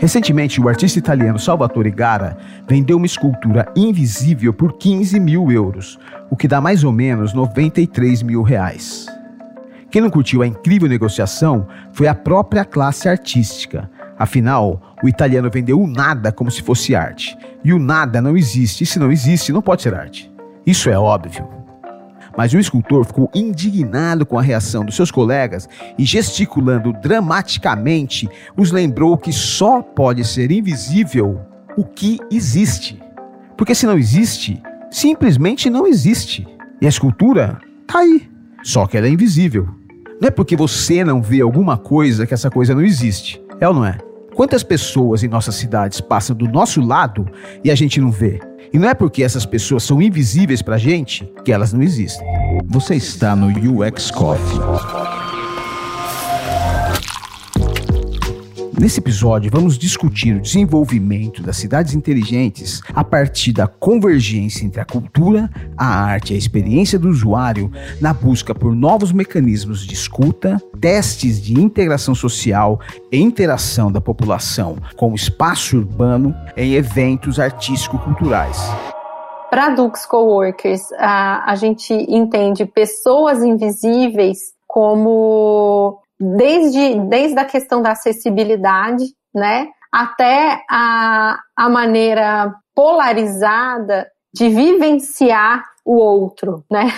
Recentemente, o artista italiano Salvatore Gara vendeu uma escultura invisível por 15 mil euros, o que dá mais ou menos 93 mil reais. Quem não curtiu a incrível negociação foi a própria classe artística. Afinal, o italiano vendeu o nada como se fosse arte. E o nada não existe, e se não existe, não pode ser arte. Isso é óbvio. Mas o escultor ficou indignado com a reação dos seus colegas e, gesticulando dramaticamente, os lembrou que só pode ser invisível o que existe. Porque se não existe, simplesmente não existe. E a escultura tá aí, só que ela é invisível. Não é porque você não vê alguma coisa que essa coisa não existe. É ou não é? Quantas pessoas em nossas cidades passam do nosso lado e a gente não vê? E não é porque essas pessoas são invisíveis pra gente que elas não existem. Você está no UX Coffee. Nesse episódio, vamos discutir o desenvolvimento das cidades inteligentes a partir da convergência entre a cultura, a arte e a experiência do usuário na busca por novos mecanismos de escuta, testes de integração social e interação da população com o espaço urbano em eventos artístico-culturais. Para Dux Coworkers, a, a gente entende pessoas invisíveis como desde, desde a questão da acessibilidade, né, até a, a maneira polarizada de vivenciar o outro, né?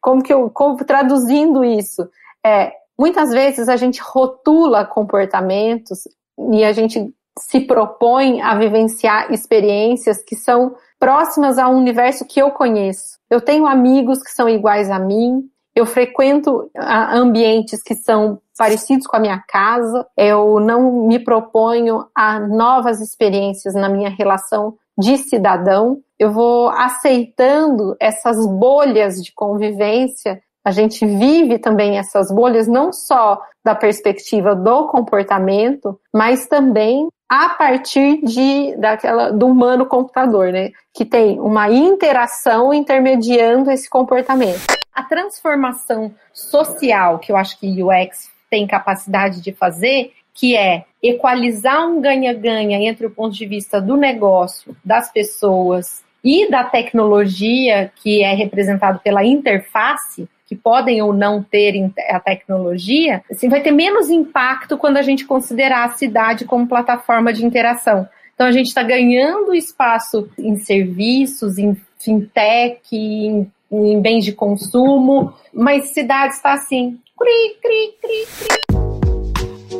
Como que eu, como, traduzindo isso, é, muitas vezes a gente rotula comportamentos e a gente se propõe a vivenciar experiências que são próximas ao universo que eu conheço. Eu tenho amigos que são iguais a mim, eu frequento ambientes que são parecidos com a minha casa. Eu não me proponho a novas experiências na minha relação de cidadão. Eu vou aceitando essas bolhas de convivência. A gente vive também essas bolhas não só da perspectiva do comportamento, mas também a partir de daquela do humano computador, né, que tem uma interação intermediando esse comportamento. A transformação social que eu acho que o UX tem capacidade de fazer, que é equalizar um ganha-ganha entre o ponto de vista do negócio, das pessoas e da tecnologia, que é representado pela interface, que podem ou não ter a tecnologia, assim, vai ter menos impacto quando a gente considerar a cidade como plataforma de interação. Então a gente está ganhando espaço em serviços, em fintech, em, em bens de consumo, mas cidade está assim, cri, cri, cri, cri.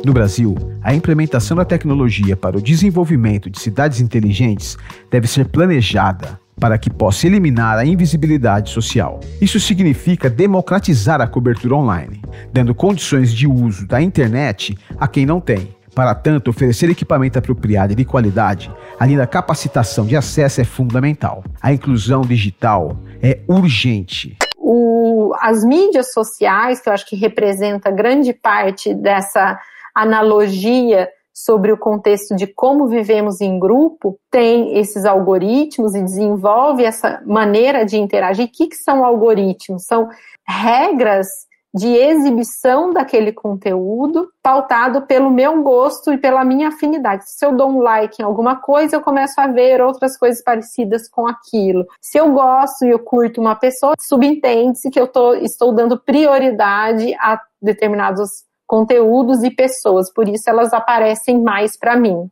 No Brasil, a implementação da tecnologia para o desenvolvimento de cidades inteligentes deve ser planejada para que possa eliminar a invisibilidade social. Isso significa democratizar a cobertura online, dando condições de uso da internet a quem não tem. Para tanto, oferecer equipamento apropriado e de qualidade, além da capacitação de acesso, é fundamental. A inclusão digital é urgente. O, as mídias sociais, que eu acho que representa grande parte dessa analogia sobre o contexto de como vivemos em grupo, tem esses algoritmos e desenvolve essa maneira de interagir. O que, que são algoritmos? São regras de exibição daquele conteúdo pautado pelo meu gosto e pela minha afinidade. Se eu dou um like em alguma coisa, eu começo a ver outras coisas parecidas com aquilo. Se eu gosto e eu curto uma pessoa, subentende-se que eu tô, estou dando prioridade a determinados conteúdos e pessoas, por isso elas aparecem mais para mim.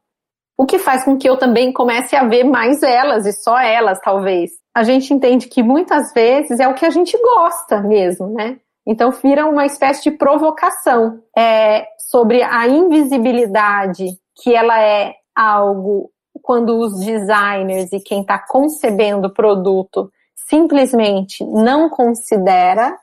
O que faz com que eu também comece a ver mais elas e só elas, talvez. A gente entende que muitas vezes é o que a gente gosta mesmo, né? Então vira uma espécie de provocação é, sobre a invisibilidade, que ela é algo quando os designers e quem está concebendo o produto simplesmente não considera,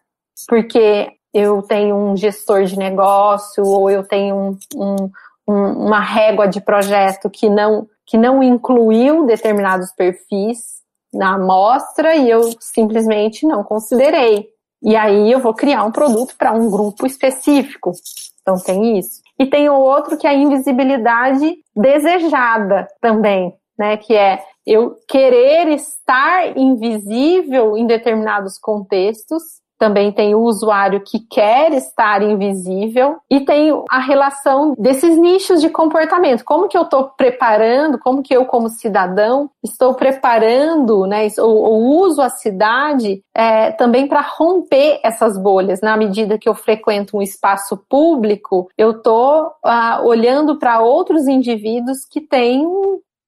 porque eu tenho um gestor de negócio ou eu tenho um, um, um, uma régua de projeto que não, que não incluiu determinados perfis na amostra e eu simplesmente não considerei. E aí eu vou criar um produto para um grupo específico. Então tem isso. E tem o outro que é a invisibilidade desejada também, né? Que é eu querer estar invisível em determinados contextos também tem o usuário que quer estar invisível e tem a relação desses nichos de comportamento. Como que eu estou preparando, como que eu como cidadão estou preparando, né, ou, ou uso a cidade é, também para romper essas bolhas. Na medida que eu frequento um espaço público, eu estou ah, olhando para outros indivíduos que têm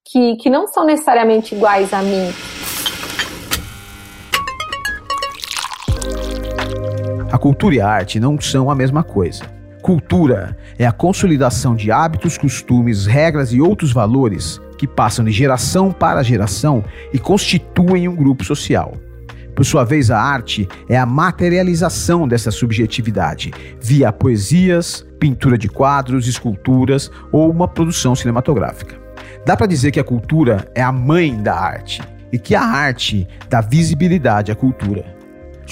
que, que não são necessariamente iguais a mim. A cultura e a arte não são a mesma coisa. Cultura é a consolidação de hábitos, costumes, regras e outros valores que passam de geração para geração e constituem um grupo social. Por sua vez, a arte é a materialização dessa subjetividade via poesias, pintura de quadros, esculturas ou uma produção cinematográfica. Dá para dizer que a cultura é a mãe da arte e que a arte dá visibilidade à cultura.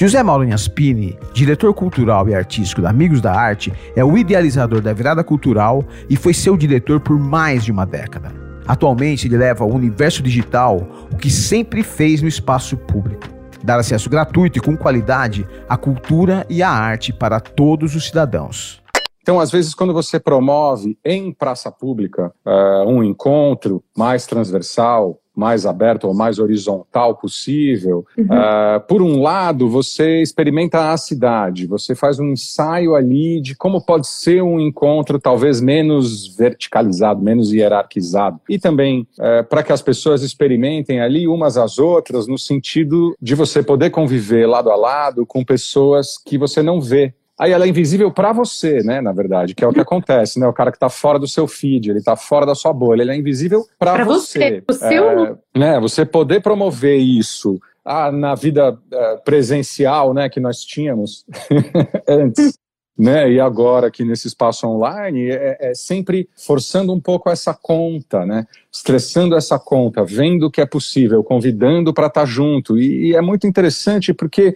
José Mauro Naspini, diretor cultural e artístico da Amigos da Arte, é o idealizador da virada cultural e foi seu diretor por mais de uma década. Atualmente, ele leva ao universo digital o que sempre fez no espaço público: dar acesso gratuito e com qualidade à cultura e à arte para todos os cidadãos. Então, às vezes, quando você promove em praça pública uh, um encontro mais transversal, mais aberto ou mais horizontal possível. Uhum. Uh, por um lado, você experimenta a cidade, você faz um ensaio ali de como pode ser um encontro talvez menos verticalizado, menos hierarquizado. E também uh, para que as pessoas experimentem ali umas às outras, no sentido de você poder conviver lado a lado com pessoas que você não vê Aí ela é invisível para você, né, na verdade, que é o que acontece, né? O cara que está fora do seu feed, ele está fora da sua bolha, ele é invisível para você. você. O seu... É, né, você poder promover isso ah, na vida uh, presencial, né, que nós tínhamos antes, né, e agora aqui nesse espaço online, é, é, sempre forçando um pouco essa conta, né, estressando essa conta, vendo que é possível, convidando para estar tá junto, e, e é muito interessante porque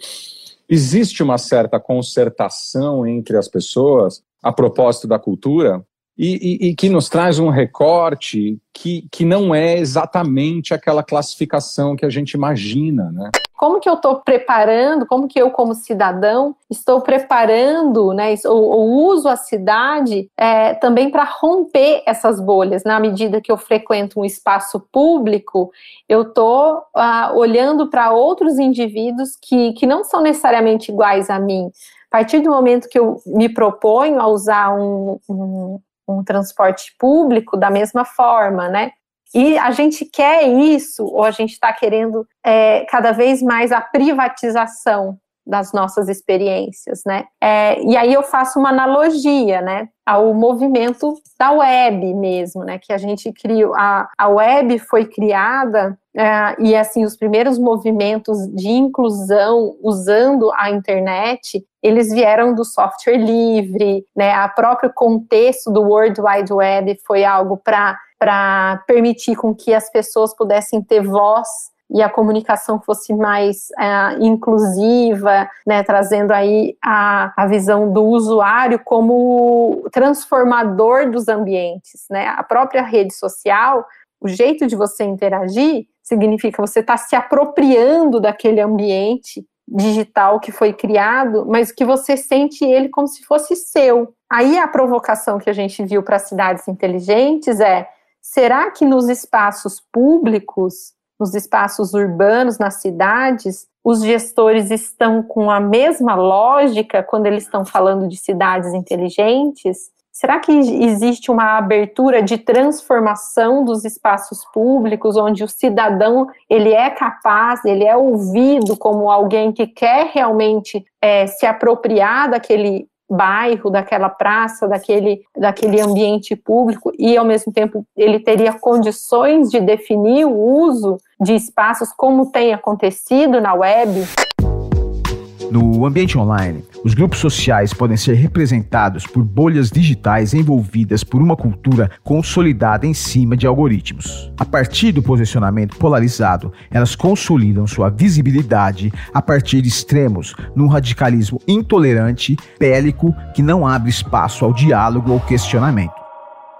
existe uma certa concertação entre as pessoas a propósito da cultura e, e, e, que nos traz um recorte que, que não é exatamente aquela classificação que a gente imagina, né? Como que eu estou preparando, como que eu, como cidadão, estou preparando, né, ou, ou uso a cidade é, também para romper essas bolhas. Na medida que eu frequento um espaço público, eu estou ah, olhando para outros indivíduos que, que não são necessariamente iguais a mim. A partir do momento que eu me proponho a usar um, um, um transporte público da mesma forma, né? E a gente quer isso, ou a gente está querendo é, cada vez mais a privatização das nossas experiências, né? É, e aí eu faço uma analogia, né, ao movimento da web mesmo, né? Que a gente criou, a, a web foi criada é, e assim os primeiros movimentos de inclusão usando a internet eles vieram do software livre, né? A próprio contexto do World Wide Web foi algo para para permitir com que as pessoas pudessem ter voz e a comunicação fosse mais é, inclusiva, né, trazendo aí a, a visão do usuário como transformador dos ambientes, né? A própria rede social, o jeito de você interagir significa você estar tá se apropriando daquele ambiente digital que foi criado, mas que você sente ele como se fosse seu. Aí a provocação que a gente viu para cidades inteligentes é: será que nos espaços públicos nos espaços urbanos, nas cidades, os gestores estão com a mesma lógica quando eles estão falando de cidades inteligentes? Será que existe uma abertura de transformação dos espaços públicos, onde o cidadão ele é capaz, ele é ouvido como alguém que quer realmente é, se apropriar daquele bairro, daquela praça, daquele, daquele ambiente público e, ao mesmo tempo, ele teria condições de definir o uso de espaços como tem acontecido na web. No ambiente online, os grupos sociais podem ser representados por bolhas digitais envolvidas por uma cultura consolidada em cima de algoritmos. A partir do posicionamento polarizado, elas consolidam sua visibilidade a partir de extremos num radicalismo intolerante, bélico, que não abre espaço ao diálogo ou questionamento.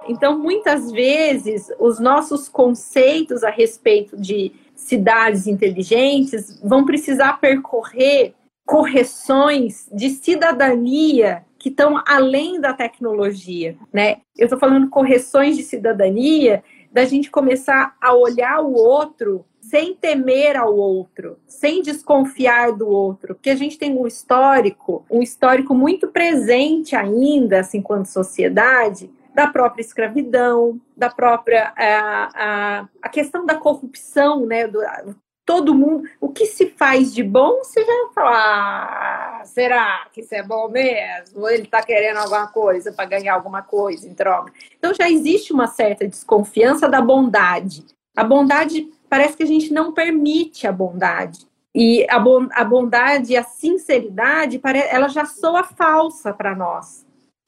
Então, muitas vezes, os nossos conceitos a respeito de cidades inteligentes vão precisar percorrer correções de cidadania que estão além da tecnologia, né? Eu estou falando correções de cidadania da gente começar a olhar o outro sem temer ao outro, sem desconfiar do outro, porque a gente tem um histórico, um histórico muito presente ainda, assim, enquanto sociedade, da própria escravidão, da própria a, a, a questão da corrupção, né? Do, todo mundo, o que se faz de bom, você já fala, ah, será que isso é bom mesmo? Ele está querendo alguma coisa para ganhar alguma coisa em troca? Então já existe uma certa desconfiança da bondade. A bondade, parece que a gente não permite a bondade. E a, a bondade e a sinceridade, ela já soa falsa para nós.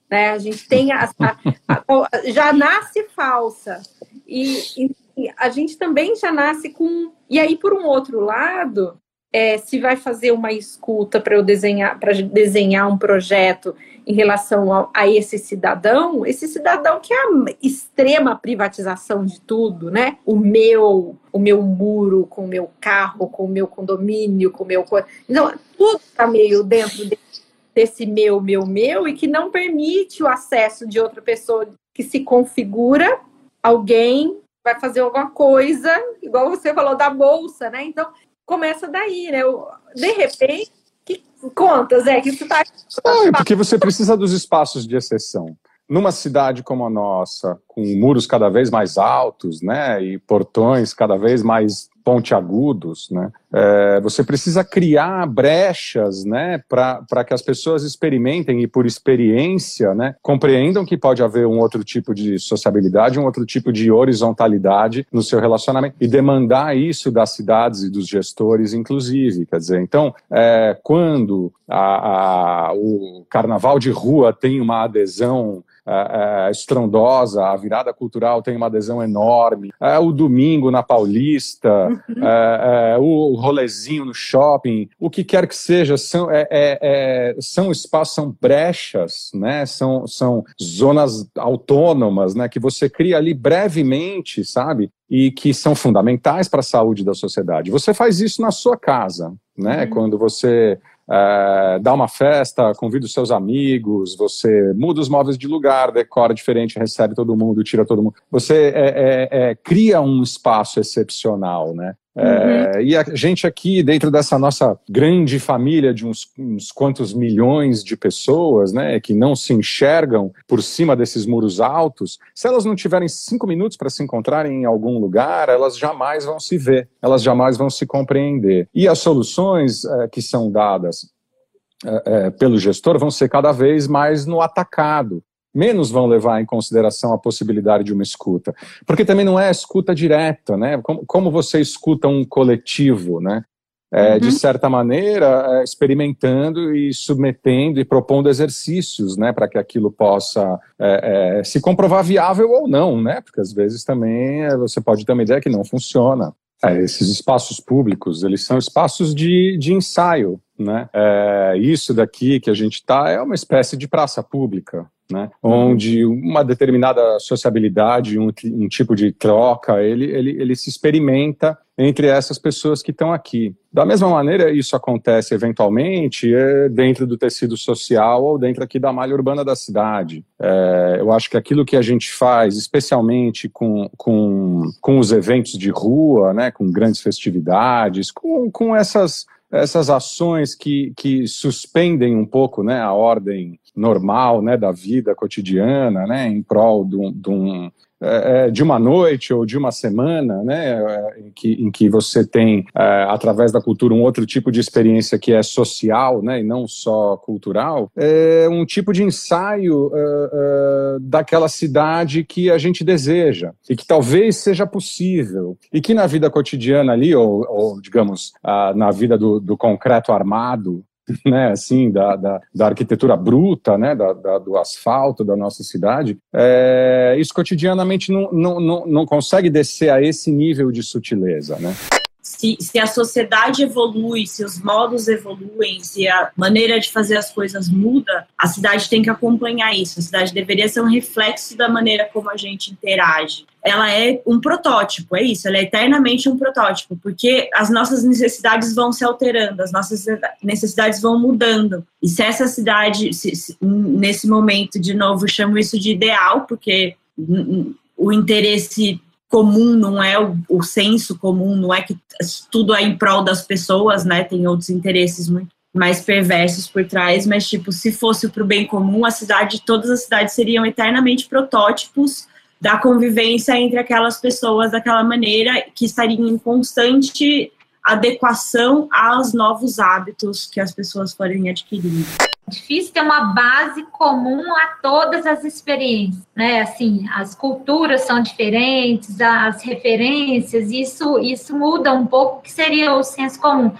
Né? A gente tem a, a, a, já nasce falsa. E, e, a gente também já nasce com. E aí, por um outro lado, é, se vai fazer uma escuta para eu desenhar, para desenhar um projeto em relação a, a, esse cidadão, esse cidadão que é a extrema privatização de tudo, né? O meu, o meu muro com o meu carro, com o meu condomínio, com o meu. Então, tudo está meio dentro desse desse meu, meu, meu, e que não permite o acesso de outra pessoa que se configura, alguém vai fazer alguma coisa, igual você falou da bolsa, né? Então, começa daí, né? De repente, que contas é que isso está. Ah, porque você precisa dos espaços de exceção. Numa cidade como a nossa, com muros cada vez mais altos, né, e portões cada vez mais pontiagudos, né? É, você precisa criar brechas, né, para que as pessoas experimentem e por experiência, né, compreendam que pode haver um outro tipo de sociabilidade, um outro tipo de horizontalidade no seu relacionamento e demandar isso das cidades e dos gestores, inclusive, quer dizer, então, é, quando a, a, o carnaval de rua tem uma adesão é, é, estrondosa, a virada cultural tem uma adesão enorme, é, o domingo na Paulista, é, é, o rolezinho no shopping, o que quer que seja, são, é, são espaços, são brechas, né? são, são zonas autônomas né? que você cria ali brevemente, sabe? E que são fundamentais para a saúde da sociedade. Você faz isso na sua casa, né? Uhum. Quando você é, dá uma festa, convida os seus amigos, você muda os móveis de lugar, decora diferente, recebe todo mundo, tira todo mundo. Você é, é, é cria um espaço excepcional, né? É, uhum. e a gente aqui, dentro dessa nossa grande família de uns, uns, quantos milhões de pessoas, né, que não se enxergam por cima desses muros altos, se elas não tiverem cinco minutos para se encontrarem em algum lugar, elas jamais vão se ver, elas jamais vão se compreender. E as soluções é, que são dadas é, é pelo gestor vão ser cada vez mais no atacado menos vão levar em consideração a possibilidade de uma escuta. Porque também não é escuta direta, né? Como, como você escuta um coletivo, né? É, uhum. De certa maneira, é, experimentando e submetendo e propondo exercícios, né? Para que aquilo possa é, é, se comprovar viável ou não, né? Porque às vezes também é, você pode ter uma ideia que não funciona. Esses espaços públicos, eles são espaços de, de ensaio, né? É, isso daqui que a gente está é uma espécie de praça pública, né? onde uma determinada sociabilidade, um, um, tipo de troca, ele, ele, ele se experimenta entre essas pessoas que estão aqui. Da mesma maneira, isso acontece eventualmente é, dentro do tecido social ou dentro aqui da malha urbana da cidade. É, eu acho que aquilo que a gente faz, especialmente com, com, com os eventos de rua, né, com grandes festividades, com, com essas essas ações que, que suspendem um pouco né, a ordem normal né, da vida cotidiana, né, em prol de um, de um é, é, de uma noite ou de uma semana, né, é, em que, em que você tem, através da cultura, um outro tipo de experiência que é social, né, e não só cultural, é um tipo de ensaio daquela cidade que a gente deseja e que talvez seja possível e que na vida cotidiana ali, ou, ou digamos, na vida do, do concreto armado, né, assim, da, da, da, arquitetura bruta, né, da, da, do asfalto da nossa cidade, é, isso cotidianamente não, não, não, não consegue descer a esse nível de sutileza, né? Se, se a sociedade evolui, se os modos evoluem, se a maneira de fazer as coisas muda, a cidade tem que acompanhar isso. A cidade deveria ser um reflexo da maneira como a gente interage. Ela é um protótipo, é isso, ela é eternamente um protótipo, porque as nossas necessidades vão se alterando, as nossas necessidades vão mudando. E se essa cidade, se, se, nesse momento, de novo, chamo isso de ideal, porque o interesse comum, não é o, o senso comum, não é que tudo é em prol das pessoas, né? Tem outros interesses muito mais perversos por trás, mas tipo, se fosse para o bem comum, a cidade, todas as cidades seriam eternamente protótipos da convivência entre aquelas pessoas daquela maneira que estariam em constante adequação aos novos hábitos que as pessoas forem adquirindo difícil ter uma base comum a todas as experiências, né? Assim, as culturas são diferentes, as referências, isso isso muda um pouco o que seria o senso comum.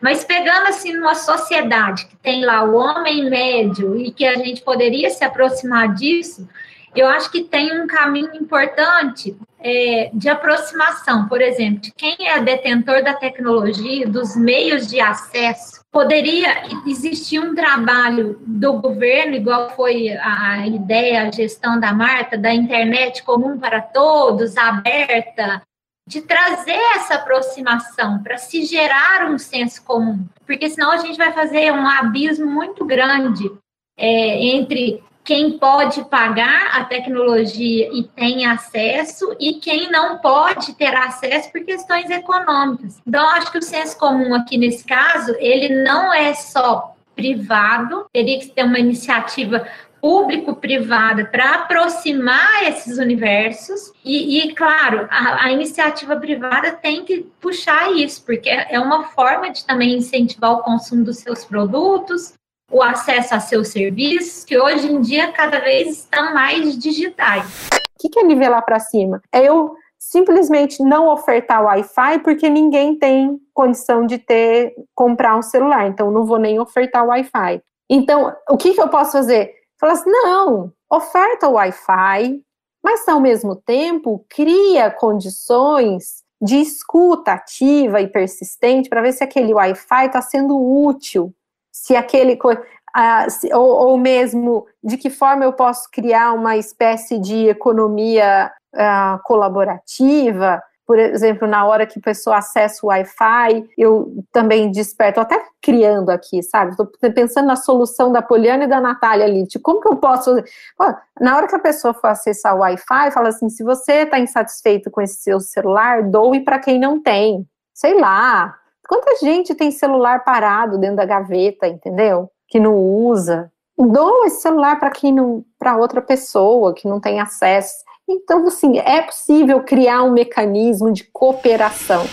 Mas pegando assim numa sociedade que tem lá o homem médio e que a gente poderia se aproximar disso, eu acho que tem um caminho importante é, de aproximação, por exemplo, de quem é detentor da tecnologia, dos meios de acesso. Poderia existir um trabalho do governo, igual foi a ideia, a gestão da Marta, da internet comum para todos, aberta, de trazer essa aproximação para se gerar um senso comum, porque senão a gente vai fazer um abismo muito grande é, entre quem pode pagar a tecnologia e tem acesso e quem não pode ter acesso por questões econômicas. Então, acho que o senso comum aqui nesse caso, ele não é só privado, teria que ter uma iniciativa público-privada para aproximar esses universos e, e claro, a, a, iniciativa privada tem que puxar isso, porque é uma forma de também incentivar o consumo dos seus produtos, o acesso a seus serviços, que hoje em dia cada vez estão mais digitais. O que é nivelar para cima? É eu simplesmente não ofertar Wi-Fi porque ninguém tem condição de ter comprar um celular, então não vou nem ofertar Wi-Fi. Então, o que, que eu posso fazer? Falar assim, não, oferta Wi-Fi, mas ao mesmo tempo cria condições de escuta ativa e persistente para ver se aquele Wi-Fi está sendo útil se aquele uh, se, ou, ou, mesmo de que forma eu posso criar uma espécie de economia uh, colaborativa. Por exemplo, na hora que a pessoa acessa o Wi-Fi, eu também desperto, até criando aqui, sabe? Estou pensando na solução da Poliana e da Natália ali, de como que eu posso? Pô, na hora que a pessoa for acessar o Wi-Fi, fala assim: se você está insatisfeito com esse seu celular, doe para quem não tem. Sei lá, Quanta gente tem celular parado dentro da gaveta, entendeu? Que não usa. Doa esse celular para quem não, para outra pessoa que não tem acesso. Então, assim, é possível criar um mecanismo de cooperação.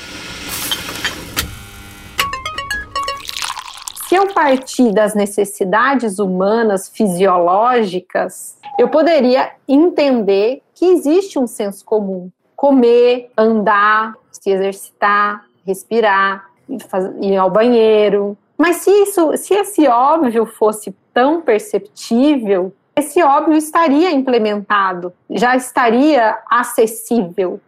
Se eu partir das necessidades humanas fisiológicas, eu poderia entender que existe um senso comum. Comer, andar, se exercitar, respirar, ir ao banheiro. Mas se isso, se esse óbvio fosse tão perceptível, esse óbvio estaria implementado, já estaria acessível.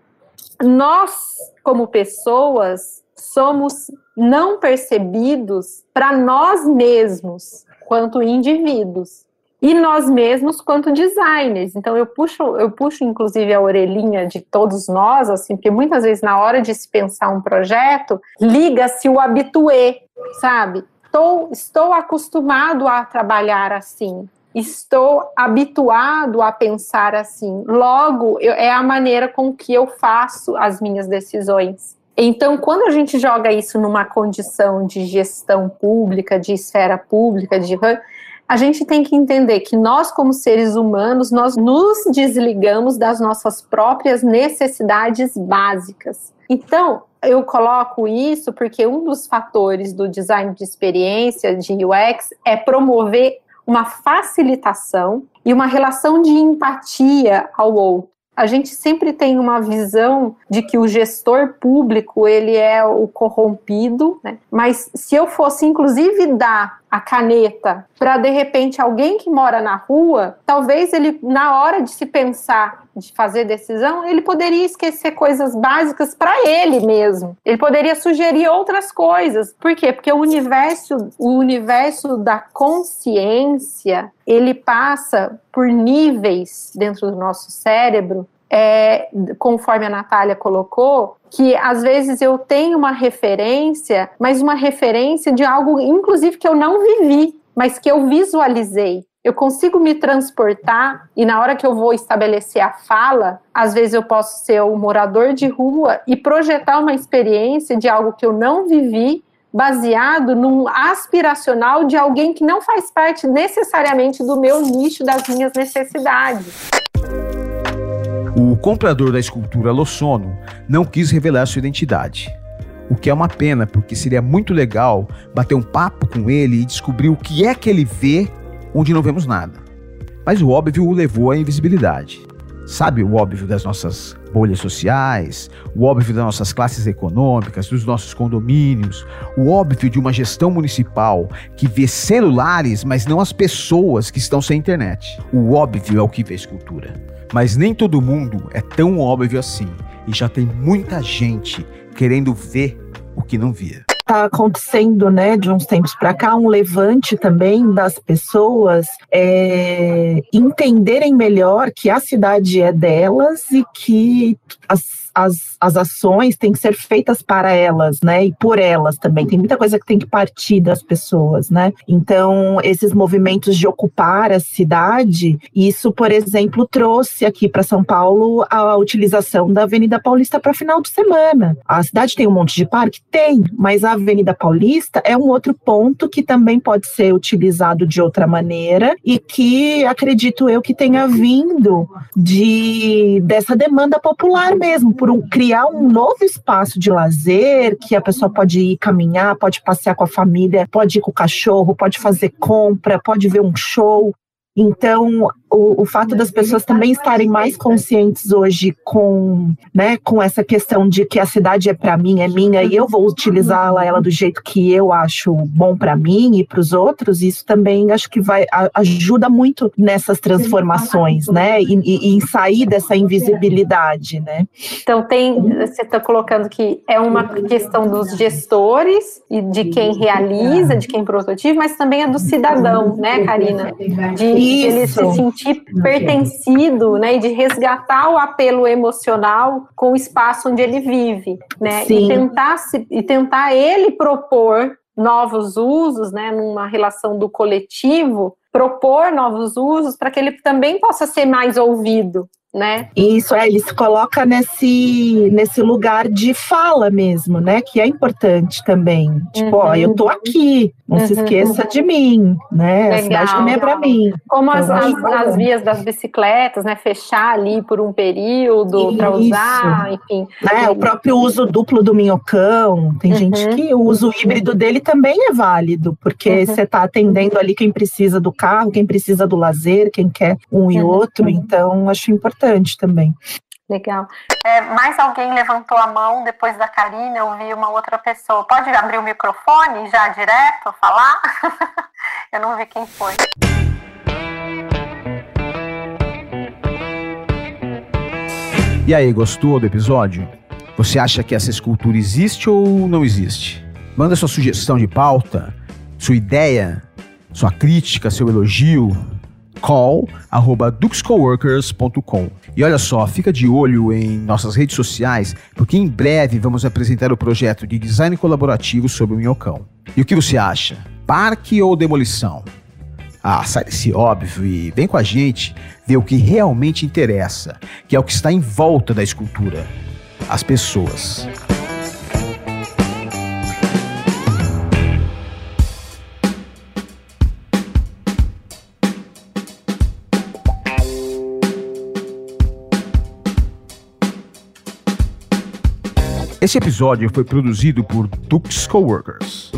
Nós, como pessoas, somos não percebidos para nós mesmos, quanto indivíduos e nós mesmos quanto designers. Então eu puxo, eu puxo inclusive a orelhinha de todos nós, assim, porque muitas vezes na hora de se pensar um projeto, liga-se o habitué, sabe? Estou, estou acostumado a trabalhar assim. Estou habituado a pensar assim. Logo, eu, é a maneira com que eu faço as minhas decisões. Então, quando a gente joga isso numa condição de gestão pública, de esfera pública, de a gente tem que entender que nós, como seres humanos, nós nos desligamos das nossas próprias necessidades básicas. Então, eu coloco isso porque um dos fatores do design de experiência, de UX, é promover uma facilitação e uma relação de empatia ao outro a gente sempre tem uma visão de que o gestor público ele é o corrompido, né? mas se eu fosse inclusive dar a caneta, para de repente alguém que mora na rua, talvez ele, na hora de se pensar, de fazer decisão, ele poderia esquecer coisas básicas para ele mesmo. Ele poderia sugerir outras coisas. Por quê? Porque o universo, o universo da consciência, ele passa por níveis dentro do nosso cérebro é, conforme a Natália colocou, que às vezes eu tenho uma referência, mas uma referência de algo, inclusive, que eu não vivi, mas que eu visualizei. Eu consigo me transportar e na hora que eu vou estabelecer a fala, às vezes eu posso ser o morador de rua e projetar uma experiência de algo que eu não vivi, baseado num aspiracional de alguém que não faz parte necessariamente do meu nicho das minhas necessidades. O comprador da escultura Lossono não quis revelar sua identidade. O que é uma pena, porque seria muito legal bater um papo com ele e descobrir o que é que ele vê onde não vemos nada. Mas o óbvio o levou à invisibilidade. Sabe o óbvio das nossas bolhas sociais, o óbvio das nossas classes econômicas, dos nossos condomínios, o óbvio de uma gestão municipal que vê celulares, mas não as pessoas que estão sem internet. O óbvio é o que vê escultura. Mas nem todo mundo é tão óbvio assim, e já tem muita gente querendo ver o que não via está acontecendo, né, de uns tempos para cá, um levante também das pessoas é, entenderem melhor que a cidade é delas e que as as, as ações têm que ser feitas para elas, né? E por elas também. Tem muita coisa que tem que partir das pessoas, né? Então, esses movimentos de ocupar a cidade, isso, por exemplo, trouxe aqui para São Paulo a utilização da Avenida Paulista para final de semana. A cidade tem um monte de parque? Tem, mas a Avenida Paulista é um outro ponto que também pode ser utilizado de outra maneira e que acredito eu que tenha vindo de dessa demanda popular mesmo por um, criar um novo espaço de lazer que a pessoa pode ir caminhar, pode passear com a família, pode ir com o cachorro, pode fazer compra, pode ver um show. Então, o, o fato das pessoas também estarem mais conscientes hoje com, né, com essa questão de que a cidade é para mim, é minha, e eu vou utilizá-la ela do jeito que eu acho bom para mim e para os outros, isso também acho que vai ajuda muito nessas transformações, né, e, e, em sair dessa invisibilidade, né. Então tem, você está colocando que é uma questão dos gestores e de quem realiza, de quem prototipa, mas também é do cidadão, né, Karina, de de ele se sentir pertencido, né, e de resgatar o apelo emocional com o espaço onde ele vive, né, Sim. e tentar se, e tentar ele propor novos usos, né, numa relação do coletivo, propor novos usos para que ele também possa ser mais ouvido, né? Isso é, ele se coloca nesse, nesse lugar de fala mesmo, né? Que é importante também. Tipo, uhum. ó, eu tô aqui, não uhum. se esqueça de mim, né? Legal. A cidade também é para mim. Como as, as, as, vias das bicicletas, né? Fechar ali por um período para usar, enfim. É, o próprio uso duplo do minhocão. Tem uhum. gente que o uso híbrido dele também é válido, porque uhum. você está atendendo ali quem precisa do carro, quem precisa do lazer, quem quer um e uhum. outro. Então, acho importante importante também. Legal. É, mais alguém levantou a mão depois da Karina, eu vi uma outra pessoa. Pode abrir o microfone já direto, falar? eu não vi quem foi. E aí, gostou do episódio? Você acha que essa escultura existe ou não existe? Manda sua sugestão de pauta, sua ideia, sua crítica, seu elogio call@duxcoworkers.com. E olha só, fica de olho em nossas redes sociais, porque em breve vamos apresentar o projeto de design colaborativo sobre o Minhocão. E o que você acha? Parque ou demolição? Ah, sai desse óbvio e vem com a gente ver o que realmente interessa, que é o que está em volta da escultura: as pessoas. Esse episódio foi produzido por Dux Coworkers.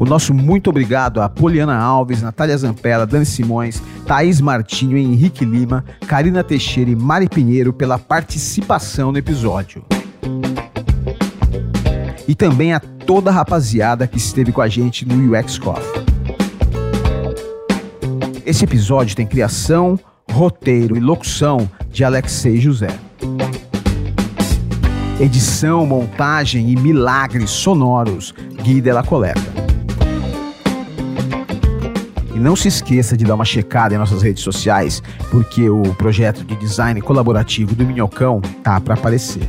O nosso muito obrigado a Poliana Alves, Natália Zampella, Dani Simões, Thaís Martinho, Henrique Lima, Karina Teixeira e Mari Pinheiro pela participação no episódio. e também a toda a rapaziada que esteve com a gente no UX Coffee. Esse episódio tem criação, roteiro e locução de Alexei José. Edição, montagem e milagres sonoros, Gui Della Coleta. E não se esqueça de dar uma checada em nossas redes sociais, porque o projeto de design colaborativo do Minhocão tá para aparecer.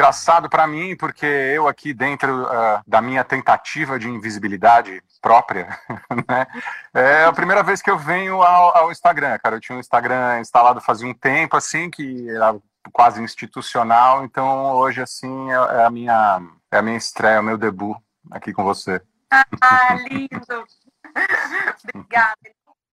Engraçado para mim, porque eu aqui dentro uh, da minha tentativa de invisibilidade própria, né? É a primeira vez que eu venho ao, ao, Instagram, cara. Eu tinha um Instagram instalado fazia um tempo, assim, que era quase institucional. Então hoje assim é, é a minha é a minha estreia, o meu debut aqui com você. Ah, lindo. Obrigada.